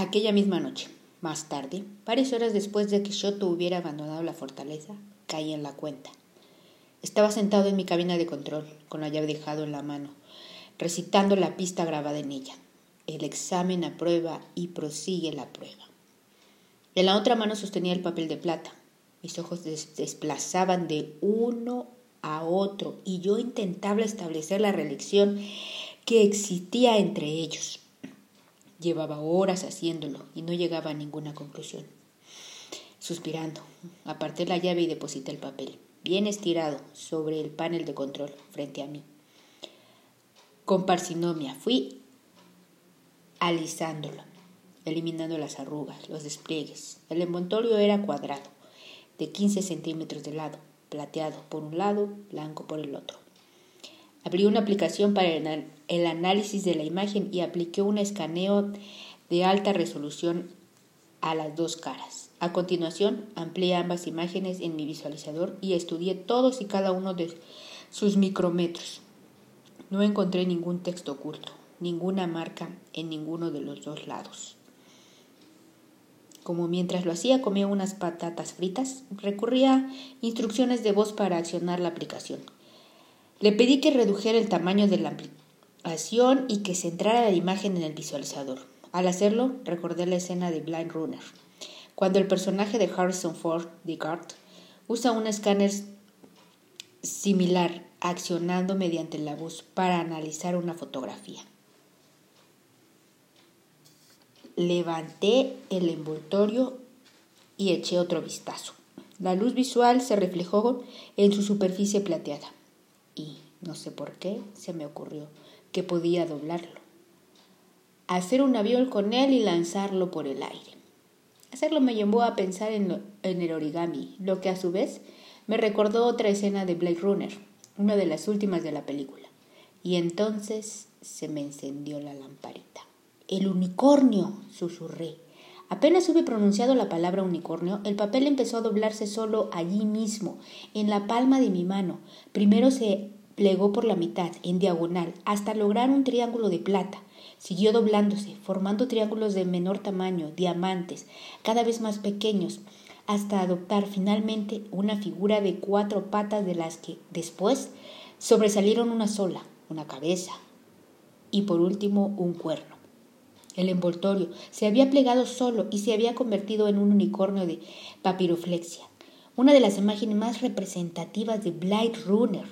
Aquella misma noche, más tarde, varias horas después de que Shoto hubiera abandonado la fortaleza, caí en la cuenta. Estaba sentado en mi cabina de control, con la llave dejado en la mano, recitando la pista grabada en ella. El examen aprueba y prosigue la prueba. En la otra mano sostenía el papel de plata. Mis ojos desplazaban de uno a otro y yo intentaba establecer la relación que existía entre ellos. Llevaba horas haciéndolo y no llegaba a ninguna conclusión. Suspirando, aparté la llave y deposité el papel, bien estirado, sobre el panel de control frente a mí. Con parsinomia fui alisándolo, eliminando las arrugas, los despliegues. El envoltorio era cuadrado, de 15 centímetros de lado, plateado por un lado, blanco por el otro. Abrí una aplicación para el análisis de la imagen y apliqué un escaneo de alta resolución a las dos caras. A continuación, amplié ambas imágenes en mi visualizador y estudié todos y cada uno de sus micrómetros. No encontré ningún texto oculto, ninguna marca en ninguno de los dos lados. Como mientras lo hacía comía unas patatas fritas, recurría a instrucciones de voz para accionar la aplicación. Le pedí que redujera el tamaño de la aplicación y que centrara la imagen en el visualizador. Al hacerlo, recordé la escena de Blind Runner, cuando el personaje de Harrison Ford, Descartes, usa un escáner similar accionando mediante la voz para analizar una fotografía. Levanté el envoltorio y eché otro vistazo. La luz visual se reflejó en su superficie plateada y, no sé por qué, se me ocurrió que podía doblarlo. Hacer un avión con él y lanzarlo por el aire. Hacerlo me llevó a pensar en, el origami, lo que a su vez me recordó otra escena de Blade Runner, una de las últimas de la película. Y entonces se me encendió la lamparita. El unicornio, susurré. Apenas hube pronunciado la palabra unicornio, el papel empezó a doblarse solo allí mismo, en la palma de mi mano. Primero se plegó por la mitad, en diagonal, hasta lograr un triángulo de plata. Siguió doblándose, formando triángulos de menor tamaño, diamantes, cada vez más pequeños, hasta adoptar finalmente una figura de cuatro patas de las que, después, sobresalieron una sola, una cabeza, y por último un cuerno. El envoltorio se había plegado solo y se había convertido en un unicornio de papiroflexia, una de las imágenes más representativas de Blade Runner.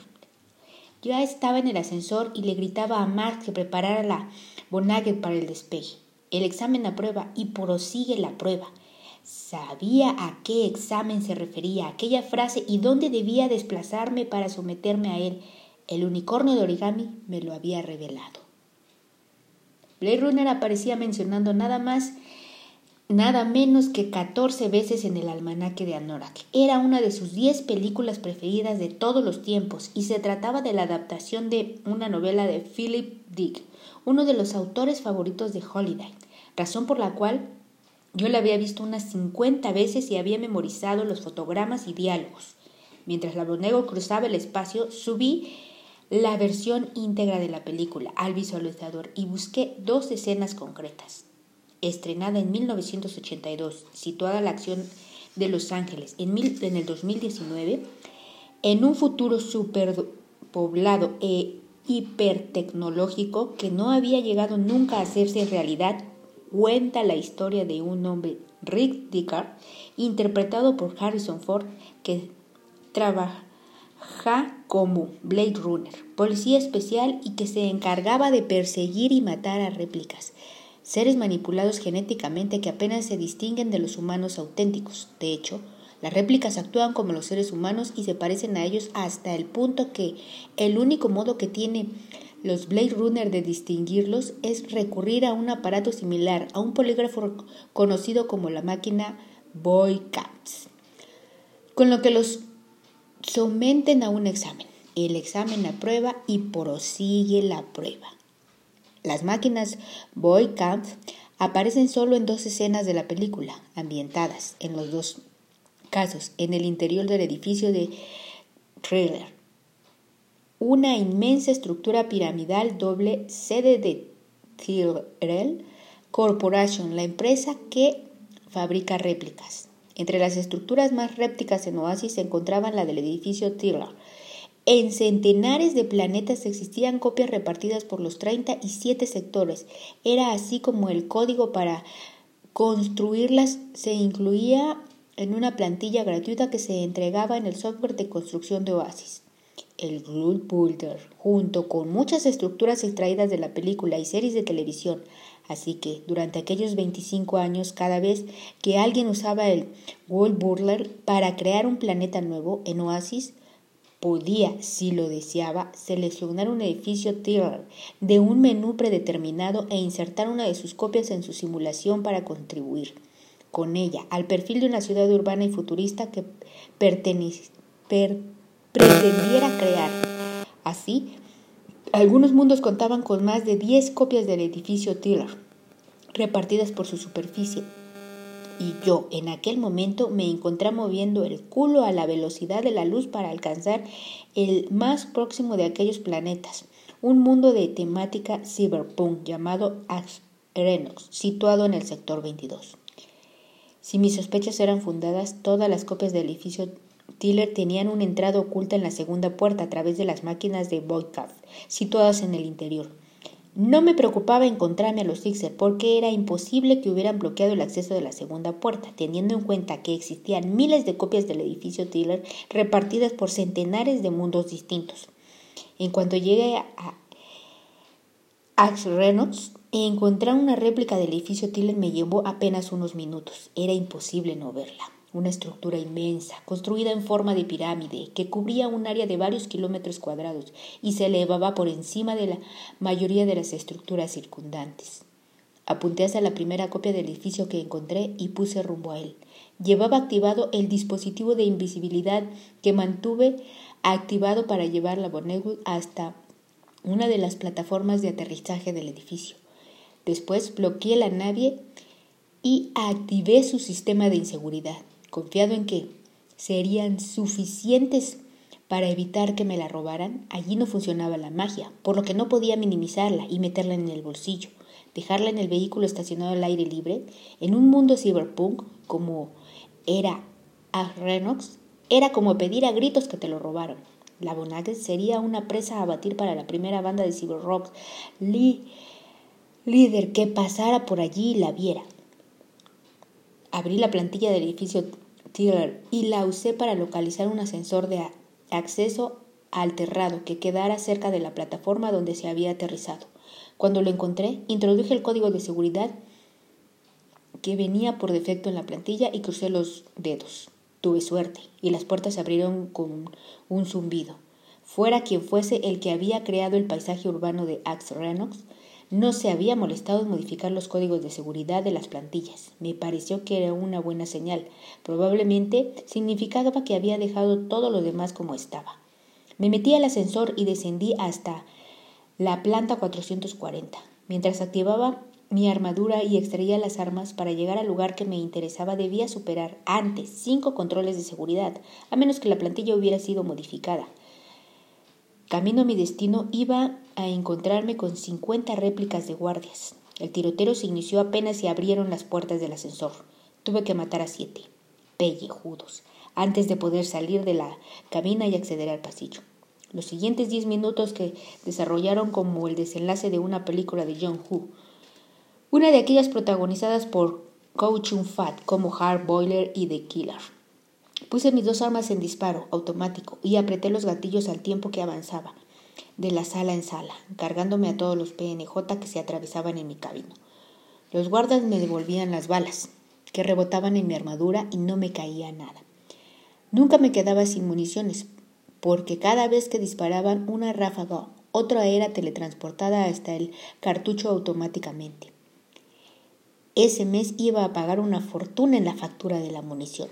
Yo estaba en el ascensor y le gritaba a Mark que preparara la Bonagger para el despegue. El examen aprueba y prosigue la prueba. Sabía a qué examen se refería aquella frase y dónde debía desplazarme para someterme a él. El unicornio de origami me lo había revelado. Blade Runner aparecía mencionando nada más, nada menos que 14 veces en el almanaque de Anorak. Era una de sus 10 películas preferidas de todos los tiempos y se trataba de la adaptación de una novela de Philip Dick, uno de los autores favoritos de Holiday, razón por la cual yo la había visto unas 50 veces y había memorizado los fotogramas y diálogos. Mientras la cruzaba el espacio, subí la versión íntegra de la película al visualizador y busqué dos escenas concretas. Estrenada en 1982, situada la acción de Los Ángeles en, en el 2019, en un futuro superpoblado e hipertecnológico que no había llegado nunca a hacerse realidad, cuenta la historia de un hombre, Rick Dickard, interpretado por Harrison Ford, que trabaja Ja como Blade Runner, policía especial y que se encargaba de perseguir y matar a réplicas, seres manipulados genéticamente que apenas se distinguen de los humanos auténticos. De hecho, las réplicas actúan como los seres humanos y se parecen a ellos hasta el punto que el único modo que tienen los Blade Runner de distinguirlos es recurrir a un aparato similar a un polígrafo conocido como la máquina Boycats, con lo que los someten a un examen. El examen aprueba y prosigue la prueba. Las máquinas Boycamp aparecen solo en dos escenas de la película, ambientadas en los dos casos en el interior del edificio de Thriller. Una inmensa estructura piramidal doble sede de Tyrell Corporation, la empresa que fabrica réplicas. Entre las estructuras más réplicas en Oasis se encontraban la del edificio Tiller. En centenares de planetas existían copias repartidas por los 37 sectores. Era así como el código para construirlas se incluía en una plantilla gratuita que se entregaba en el software de construcción de Oasis. El Glue Builder, junto con muchas estructuras extraídas de la película y series de televisión, Así que durante aquellos 25 años, cada vez que alguien usaba el World Burler para crear un planeta nuevo en Oasis, podía, si lo deseaba, seleccionar un edificio Tiller de un menú predeterminado e insertar una de sus copias en su simulación para contribuir con ella al perfil de una ciudad urbana y futurista que pretendiera crear. Así, algunos mundos contaban con más de 10 copias del edificio Tiller, repartidas por su superficie. Y yo en aquel momento me encontré moviendo el culo a la velocidad de la luz para alcanzar el más próximo de aquellos planetas, un mundo de temática cyberpunk llamado Renox, situado en el sector 22. Si mis sospechas eran fundadas, todas las copias del edificio Tiller tenían una entrada oculta en la segunda puerta a través de las máquinas de Voidcraft, situadas en el interior. No me preocupaba encontrarme a los Sixer porque era imposible que hubieran bloqueado el acceso de la segunda puerta, teniendo en cuenta que existían miles de copias del edificio Tiller repartidas por centenares de mundos distintos. En cuanto llegué a Axe Reynolds, encontrar una réplica del edificio Tiller me llevó apenas unos minutos. Era imposible no verla una estructura inmensa, construida en forma de pirámide, que cubría un área de varios kilómetros cuadrados y se elevaba por encima de la mayoría de las estructuras circundantes. Apunté hacia la primera copia del edificio que encontré y puse rumbo a él. Llevaba activado el dispositivo de invisibilidad que mantuve activado para llevar la Bonnewood hasta una de las plataformas de aterrizaje del edificio. Después bloqueé la nave y activé su sistema de inseguridad confiado en que serían suficientes para evitar que me la robaran, allí no funcionaba la magia, por lo que no podía minimizarla y meterla en el bolsillo, dejarla en el vehículo estacionado al aire libre, en un mundo cyberpunk como era a Renox, era como pedir a gritos que te lo robaran. La Bonagel sería una presa a batir para la primera banda de cyberrock líder que pasara por allí y la viera. Abrí la plantilla del edificio Tiller y la usé para localizar un ascensor de acceso al terrado que quedara cerca de la plataforma donde se había aterrizado. Cuando lo encontré, introduje el código de seguridad que venía por defecto en la plantilla y crucé los dedos. Tuve suerte y las puertas se abrieron con un zumbido. Fuera quien fuese el que había creado el paisaje urbano de Axe Renox, no se había molestado en modificar los códigos de seguridad de las plantillas. Me pareció que era una buena señal. Probablemente significaba que había dejado todo lo demás como estaba. Me metí al ascensor y descendí hasta la planta 440. Mientras activaba mi armadura y extraía las armas para llegar al lugar que me interesaba debía superar antes cinco controles de seguridad, a menos que la plantilla hubiera sido modificada. Camino a mi destino iba a encontrarme con 50 réplicas de guardias. El tiroteo se inició apenas se abrieron las puertas del ascensor. Tuve que matar a siete, pellejudos, antes de poder salir de la cabina y acceder al pasillo. Los siguientes diez minutos que desarrollaron como el desenlace de una película de John Woo, una de aquellas protagonizadas por Coach Fat como Hard Boiler y The Killer. Puse mis dos armas en disparo automático y apreté los gatillos al tiempo que avanzaba, de la sala en sala, cargándome a todos los PNJ que se atravesaban en mi camino. Los guardas me devolvían las balas, que rebotaban en mi armadura y no me caía nada. Nunca me quedaba sin municiones, porque cada vez que disparaban una ráfaga, otra era teletransportada hasta el cartucho automáticamente. Ese mes iba a pagar una fortuna en la factura de la munición.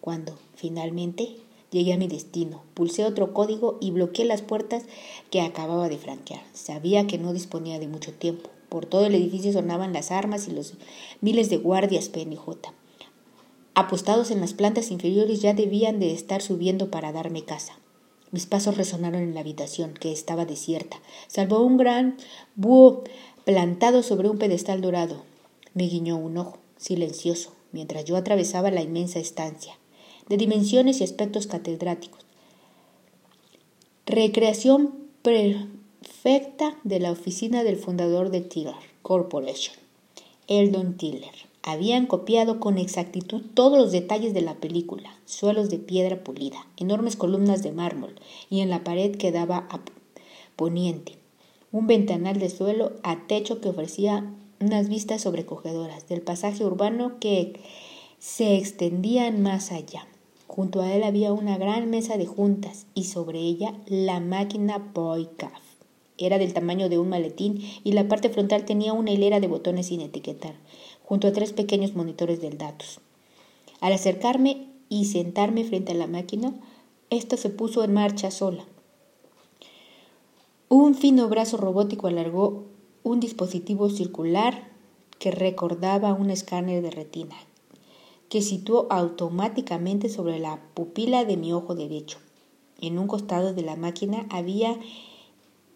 Cuando, finalmente, llegué a mi destino, pulsé otro código y bloqueé las puertas que acababa de franquear. Sabía que no disponía de mucho tiempo. Por todo el edificio sonaban las armas y los miles de guardias PNJ. Apostados en las plantas inferiores ya debían de estar subiendo para darme casa. Mis pasos resonaron en la habitación, que estaba desierta, salvo un gran búho plantado sobre un pedestal dorado. Me guiñó un ojo, silencioso, mientras yo atravesaba la inmensa estancia, de dimensiones y aspectos catedráticos. Recreación perfecta de la oficina del fundador de Tiller Corporation, Eldon Tiller. Habían copiado con exactitud todos los detalles de la película, suelos de piedra pulida, enormes columnas de mármol, y en la pared que daba a poniente, un ventanal de suelo a techo que ofrecía unas vistas sobrecogedoras del pasaje urbano que se extendían más allá. Junto a él había una gran mesa de juntas y sobre ella la máquina Boycaf. Era del tamaño de un maletín y la parte frontal tenía una hilera de botones sin etiquetar junto a tres pequeños monitores del datos. Al acercarme y sentarme frente a la máquina, ésta se puso en marcha sola. Un fino brazo robótico alargó un dispositivo circular que recordaba un escáner de retina, que situó automáticamente sobre la pupila de mi ojo derecho. En un costado de la máquina había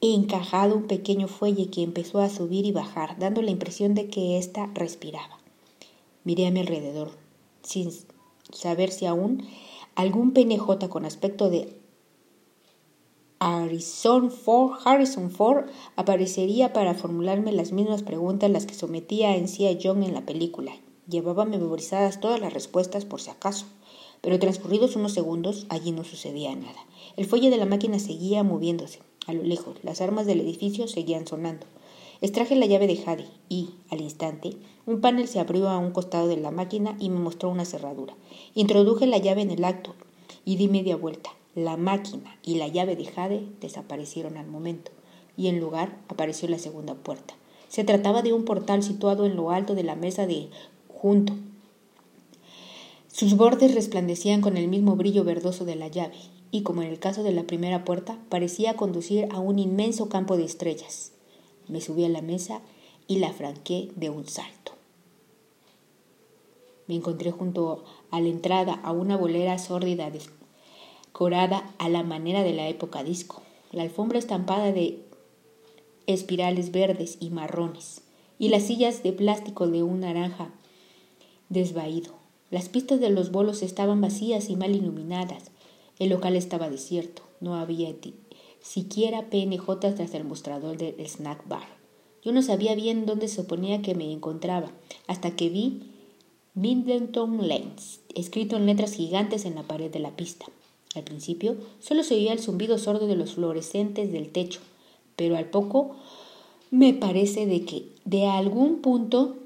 encajado un pequeño fuelle que empezó a subir y bajar, dando la impresión de que ésta respiraba. Miré a mi alrededor, sin saber si aún algún PNJ con aspecto de Harrison Ford, Harrison Ford aparecería para formularme las mismas preguntas las que sometía en Cia John en la película. Llevaba memorizadas todas las respuestas por si acaso, pero transcurridos unos segundos allí no sucedía nada. El fuelle de la máquina seguía moviéndose. A lo lejos, las armas del edificio seguían sonando. Extraje la llave de Jade y, al instante, un panel se abrió a un costado de la máquina y me mostró una cerradura. Introduje la llave en el acto y di media vuelta. La máquina y la llave de Jade desaparecieron al momento, y en lugar apareció la segunda puerta. Se trataba de un portal situado en lo alto de la mesa de junto. Sus bordes resplandecían con el mismo brillo verdoso de la llave, y como en el caso de la primera puerta, parecía conducir a un inmenso campo de estrellas. Me subí a la mesa y la franqué de un salto. Me encontré junto a la entrada a una bolera sórdida decorada a la manera de la época disco, la alfombra estampada de espirales verdes y marrones, y las sillas de plástico de un naranja desvaído. Las pistas de los bolos estaban vacías y mal iluminadas, el local estaba desierto, no había siquiera PNJ tras el mostrador del snack bar. Yo no sabía bien dónde se suponía que me encontraba, hasta que vi Middleton Lanes, escrito en letras gigantes en la pared de la pista. Al principio solo se oía el zumbido sordo de los fluorescentes del techo, pero al poco me parece de que de algún punto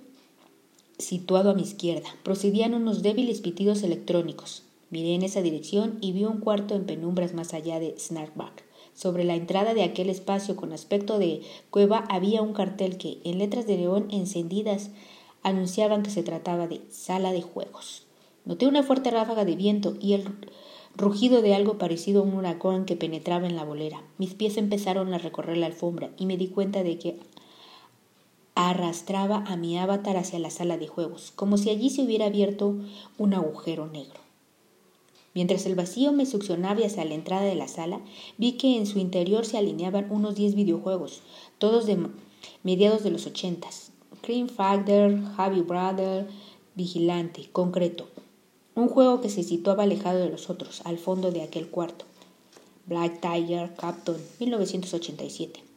situado a mi izquierda procedían unos débiles pitidos electrónicos. Miré en esa dirección y vi un cuarto en penumbras más allá de Snarkback. Sobre la entrada de aquel espacio con aspecto de cueva había un cartel que, en letras de león encendidas, anunciaban que se trataba de sala de juegos. Noté una fuerte ráfaga de viento y el rugido de algo parecido a un huracán que penetraba en la bolera. Mis pies empezaron a recorrer la alfombra y me di cuenta de que arrastraba a mi avatar hacia la sala de juegos, como si allí se hubiera abierto un agujero negro. Mientras el vacío me succionaba hacia la entrada de la sala, vi que en su interior se alineaban unos diez videojuegos, todos de mediados de los ochentas. Cream Factor, Javi Brother, Vigilante, concreto. Un juego que se situaba alejado de los otros, al fondo de aquel cuarto. Black Tiger, Captain, 1987.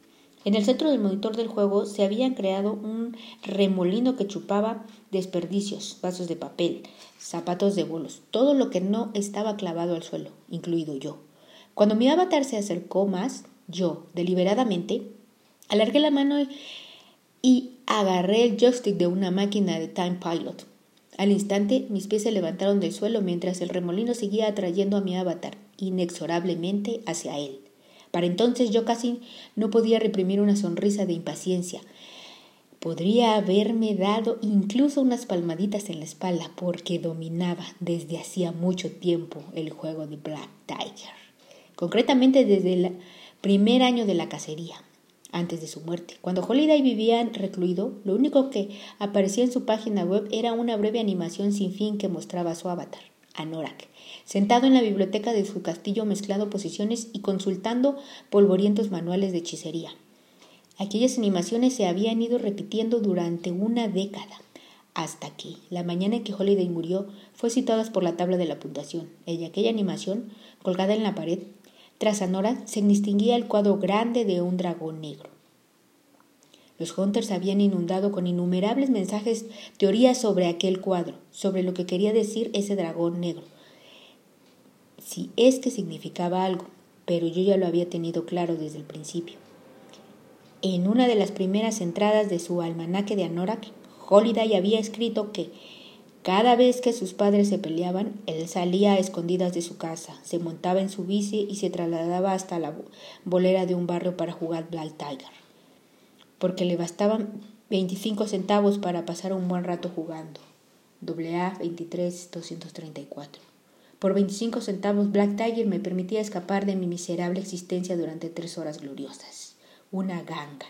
En el centro del monitor del juego se habían creado un remolino que chupaba desperdicios, vasos de papel, zapatos de bolos, todo lo que no estaba clavado al suelo, incluido yo. Cuando mi avatar se acercó más, yo, deliberadamente, alargué la mano y agarré el joystick de una máquina de Time Pilot. Al instante mis pies se levantaron del suelo mientras el remolino seguía atrayendo a mi avatar inexorablemente hacia él. Para entonces yo casi no podía reprimir una sonrisa de impaciencia. Podría haberme dado incluso unas palmaditas en la espalda porque dominaba desde hacía mucho tiempo el juego de Black Tiger, concretamente desde el primer año de la cacería, antes de su muerte. Cuando Holiday vivía recluido, lo único que aparecía en su página web era una breve animación sin fin que mostraba su avatar, Anorak, sentado en la biblioteca de su castillo mezclando posiciones y consultando polvorientos manuales de hechicería. Aquellas animaciones se habían ido repitiendo durante una década, hasta aquí. La mañana en que Holiday murió fue citada por la tabla de la puntuación. En aquella animación, colgada en la pared, tras Anora se distinguía el cuadro grande de un dragón negro. Los Hunters habían inundado con innumerables mensajes teorías sobre aquel cuadro, sobre lo que quería decir ese dragón negro. Si es que significaba algo, pero yo ya lo había tenido claro desde el principio. En una de las primeras entradas de su almanaque de Anorak, Holiday había escrito que cada vez que sus padres se peleaban, él salía a escondidas de su casa, se montaba en su bici y se trasladaba hasta la bolera de un barrio para jugar Black Tiger porque le bastaban 25 centavos para pasar un buen rato jugando. AA 23234. Por 25 centavos Black Tiger me permitía escapar de mi miserable existencia durante tres horas gloriosas. Una ganga.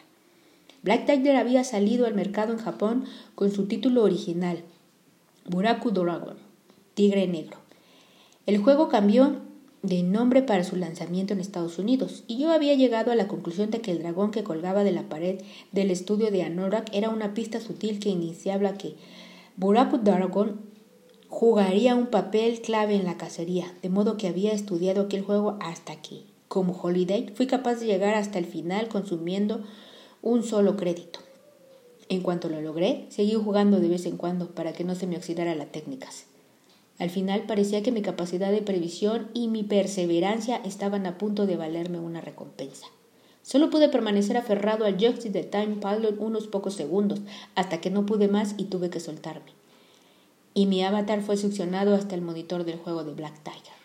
Black Tiger había salido al mercado en Japón con su título original, Buraku Dragon, Tigre Negro. El juego cambió de nombre para su lanzamiento en Estados Unidos, y yo había llegado a la conclusión de que el dragón que colgaba de la pared del estudio de Anorak era una pista sutil que iniciaba que Buraku Dragon jugaría un papel clave en la cacería, de modo que había estudiado aquel juego hasta aquí. Como Holiday, fui capaz de llegar hasta el final consumiendo un solo crédito. En cuanto lo logré, seguí jugando de vez en cuando para que no se me oxidara la técnicas. Al final parecía que mi capacidad de previsión y mi perseverancia estaban a punto de valerme una recompensa. Solo pude permanecer aferrado al joystick de Time Pilot unos pocos segundos, hasta que no pude más y tuve que soltarme. Y mi avatar fue succionado hasta el monitor del juego de Black Tiger.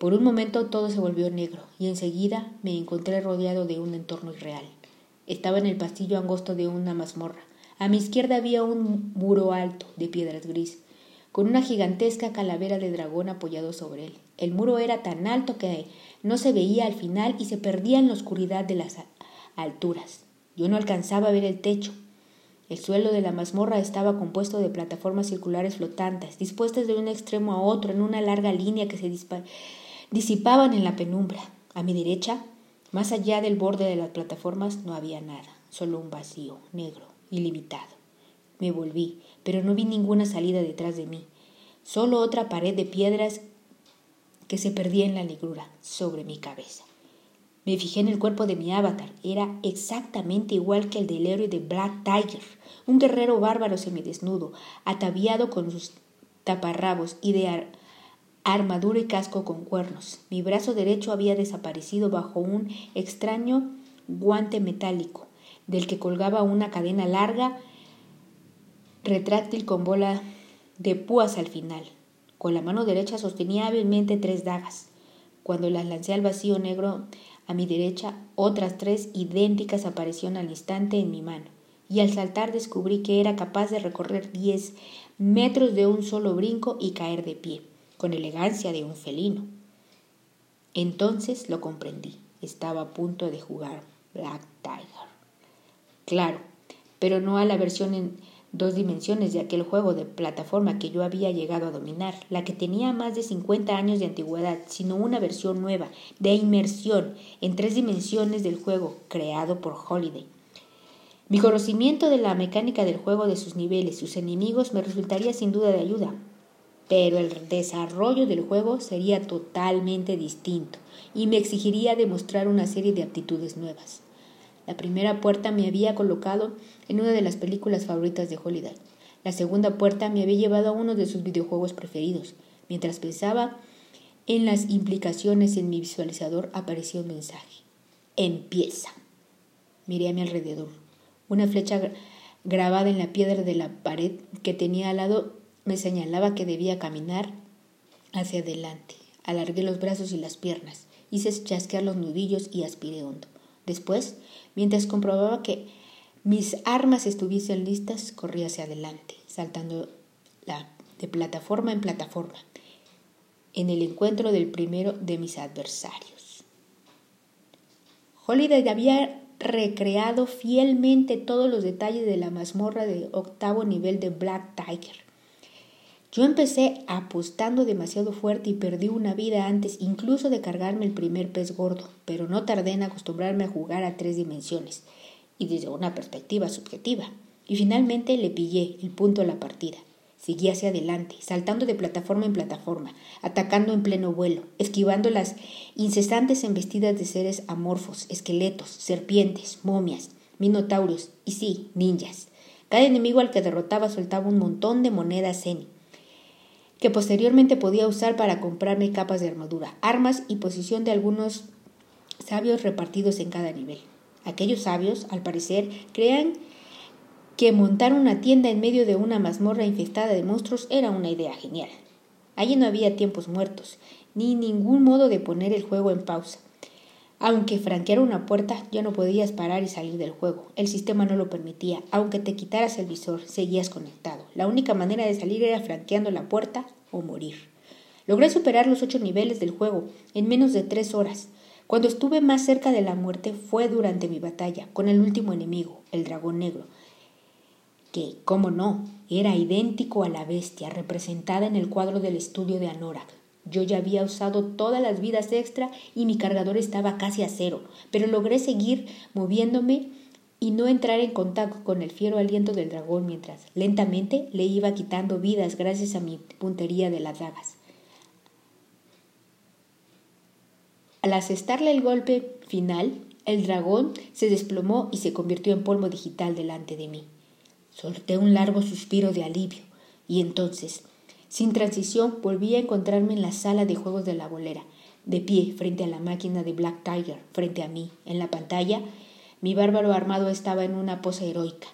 Por un momento todo se volvió negro y enseguida me encontré rodeado de un entorno irreal. Estaba en el pasillo angosto de una mazmorra. A mi izquierda había un muro alto de piedras gris con una gigantesca calavera de dragón apoyado sobre él. El muro era tan alto que no se veía al final y se perdía en la oscuridad de las alturas. Yo no alcanzaba a ver el techo. El suelo de la mazmorra estaba compuesto de plataformas circulares flotantes, dispuestas de un extremo a otro en una larga línea que se disipaban en la penumbra. A mi derecha, más allá del borde de las plataformas, no había nada, solo un vacío negro, ilimitado. Me volví pero no vi ninguna salida detrás de mí, solo otra pared de piedras que se perdía en la negrura sobre mi cabeza. Me fijé en el cuerpo de mi avatar, era exactamente igual que el del héroe de Black Tiger, un guerrero bárbaro semidesnudo, ataviado con sus taparrabos y de armadura y casco con cuernos. Mi brazo derecho había desaparecido bajo un extraño guante metálico, del que colgaba una cadena larga retráctil con bola de púas al final. Con la mano derecha sostenía hábilmente tres dagas. Cuando las lancé al vacío negro a mi derecha, otras tres idénticas aparecieron al instante en mi mano, y al saltar descubrí que era capaz de recorrer diez metros de un solo brinco y caer de pie, con elegancia de un felino. Entonces lo comprendí. Estaba a punto de jugar Black Tiger. Claro, pero no a la versión en dos dimensiones de aquel juego de plataforma que yo había llegado a dominar, la que tenía más de 50 años de antigüedad, sino una versión nueva, de inmersión en tres dimensiones del juego, creado por Holiday. Mi conocimiento de la mecánica del juego, de sus niveles, sus enemigos, me resultaría sin duda de ayuda, pero el desarrollo del juego sería totalmente distinto y me exigiría demostrar una serie de aptitudes nuevas. La primera puerta me había colocado en una de las películas favoritas de Holiday. La segunda puerta me había llevado a uno de sus videojuegos preferidos. Mientras pensaba en las implicaciones en mi visualizador apareció un mensaje. Empieza. Miré a mi alrededor. Una flecha grabada en la piedra de la pared que tenía al lado me señalaba que debía caminar hacia adelante. Alargué los brazos y las piernas, hice chasquear los nudillos y aspiré hondo. Después Mientras comprobaba que mis armas estuviesen listas, corría hacia adelante, saltando de plataforma en plataforma, en el encuentro del primero de mis adversarios. Holiday había recreado fielmente todos los detalles de la mazmorra de octavo nivel de Black Tiger. Yo empecé apostando demasiado fuerte y perdí una vida antes incluso de cargarme el primer pez gordo, pero no tardé en acostumbrarme a jugar a tres dimensiones y desde una perspectiva subjetiva. y finalmente le pillé el punto a la partida. Seguí hacia adelante, saltando de plataforma en plataforma, atacando en pleno vuelo, esquivando las incesantes embestidas de seres amorfos, esqueletos, serpientes, momias, minotauros y sí, ninjas. Cada enemigo al que derrotaba soltaba un montón de monedas que posteriormente podía usar para comprarme capas de armadura, armas y posición de algunos sabios repartidos en cada nivel. Aquellos sabios, al parecer, crean que montar una tienda en medio de una mazmorra infestada de monstruos era una idea genial. Allí no había tiempos muertos, ni ningún modo de poner el juego en pausa. Aunque franqueara una puerta, ya no podías parar y salir del juego. El sistema no lo permitía. Aunque te quitaras el visor, seguías conectado. La única manera de salir era franqueando la puerta o morir. Logré superar los ocho niveles del juego en menos de tres horas. Cuando estuve más cerca de la muerte fue durante mi batalla con el último enemigo, el dragón negro, que, cómo no, era idéntico a la bestia representada en el cuadro del estudio de Anorak. Yo ya había usado todas las vidas extra y mi cargador estaba casi a cero, pero logré seguir moviéndome y no entrar en contacto con el fiero aliento del dragón mientras lentamente le iba quitando vidas gracias a mi puntería de las dagas. Al asestarle el golpe final, el dragón se desplomó y se convirtió en polvo digital delante de mí. Solté un largo suspiro de alivio y entonces, sin transición, volví a encontrarme en la sala de juegos de la bolera, de pie frente a la máquina de Black Tiger, frente a mí. En la pantalla, mi bárbaro armado estaba en una pose heroica.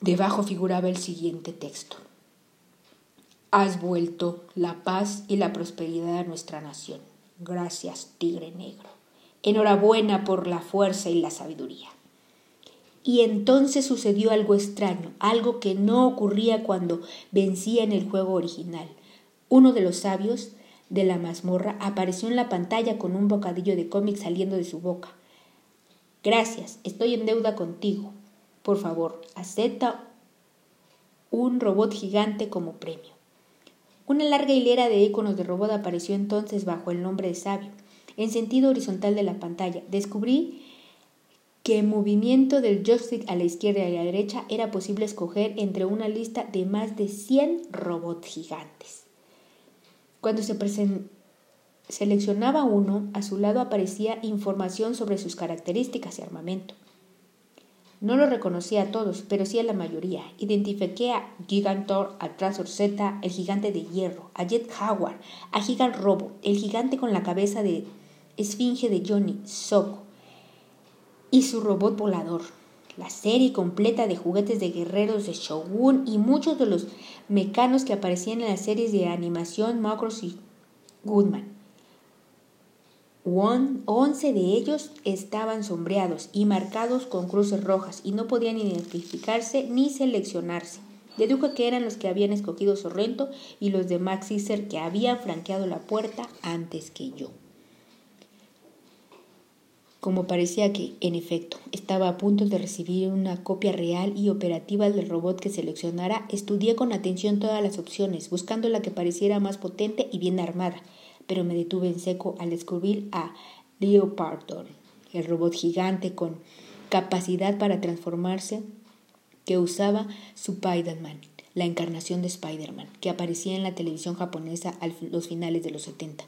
Debajo figuraba el siguiente texto. Has vuelto la paz y la prosperidad a nuestra nación. Gracias, tigre negro. Enhorabuena por la fuerza y la sabiduría. Y entonces sucedió algo extraño, algo que no ocurría cuando vencía en el juego original. Uno de los sabios de la mazmorra apareció en la pantalla con un bocadillo de cómic saliendo de su boca. Gracias, estoy en deuda contigo. Por favor, acepta un robot gigante como premio. Una larga hilera de iconos de robot apareció entonces bajo el nombre de sabio. En sentido horizontal de la pantalla, descubrí que en movimiento del joystick a la izquierda y a la derecha era posible escoger entre una lista de más de 100 robots gigantes. Cuando se seleccionaba uno, a su lado aparecía información sobre sus características y armamento. No lo reconocí a todos, pero sí a la mayoría. Identifiqué a Gigantor, a Trasor Z, el gigante de hierro, a Jet Howard, a Gigant Robo, el gigante con la cabeza de esfinge de Johnny, Soko, y su robot volador, la serie completa de juguetes de guerreros de Shogun y muchos de los mecanos que aparecían en las series de animación Macross y Goodman. Once de ellos estaban sombreados y marcados con cruces rojas y no podían identificarse ni seleccionarse. Dedujo que eran los que habían escogido Sorrento y los de Max Caesar que habían franqueado la puerta antes que yo. Como parecía que, en efecto, estaba a punto de recibir una copia real y operativa del robot que seleccionara, estudié con atención todas las opciones, buscando la que pareciera más potente y bien armada, pero me detuve en seco al descubrir a Leopardon, el robot gigante con capacidad para transformarse que usaba Spider-Man, la encarnación de Spider-Man, que aparecía en la televisión japonesa a los finales de los 70.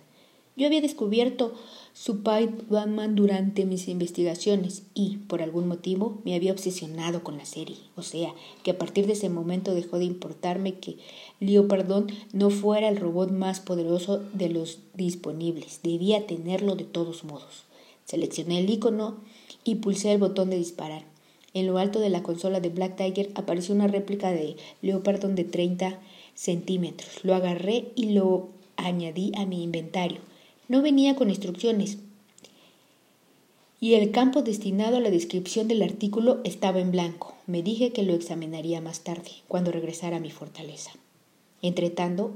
Yo había descubierto su Batman durante mis investigaciones y, por algún motivo, me había obsesionado con la serie. O sea, que a partir de ese momento dejó de importarme que Leopardon no fuera el robot más poderoso de los disponibles. Debía tenerlo de todos modos. Seleccioné el icono y pulsé el botón de disparar. En lo alto de la consola de Black Tiger apareció una réplica de Leopardon de 30 centímetros. Lo agarré y lo añadí a mi inventario. No venía con instrucciones. Y el campo destinado a la descripción del artículo estaba en blanco. Me dije que lo examinaría más tarde, cuando regresara a mi fortaleza. Entretanto,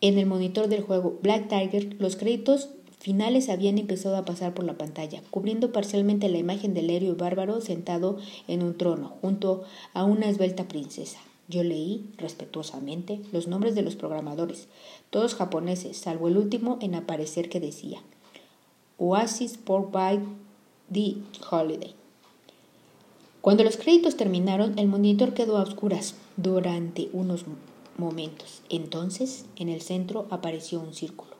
en el monitor del juego Black Tiger, los créditos finales habían empezado a pasar por la pantalla, cubriendo parcialmente la imagen del héroe bárbaro sentado en un trono, junto a una esbelta princesa. Yo leí, respetuosamente, los nombres de los programadores, todos japoneses, salvo el último en aparecer que decía Oasis by the Holiday. Cuando los créditos terminaron, el monitor quedó a oscuras durante unos momentos. Entonces, en el centro apareció un círculo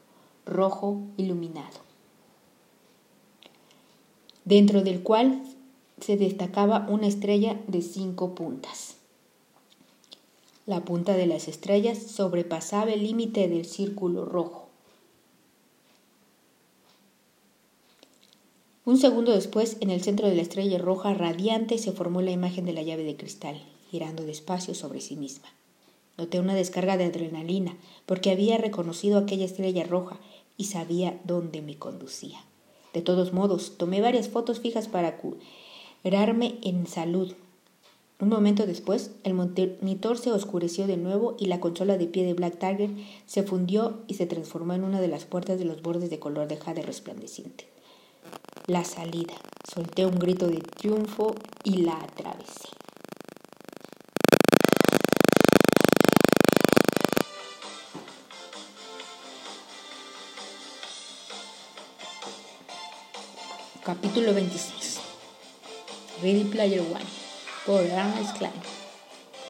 rojo iluminado, dentro del cual se destacaba una estrella de cinco puntas. La punta de las estrellas sobrepasaba el límite del círculo rojo. Un segundo después, en el centro de la estrella roja radiante se formó la imagen de la llave de cristal, girando despacio sobre sí misma. Noté una descarga de adrenalina, porque había reconocido aquella estrella roja y sabía dónde me conducía. De todos modos, tomé varias fotos fijas para curarme en salud. Un momento después, el monitor se oscureció de nuevo y la consola de pie de Black Tiger se fundió y se transformó en una de las puertas de los bordes de color de jade resplandeciente la salida. Solté un grito de triunfo y la atravesé. Capítulo 26 Ready Player One Go around and client.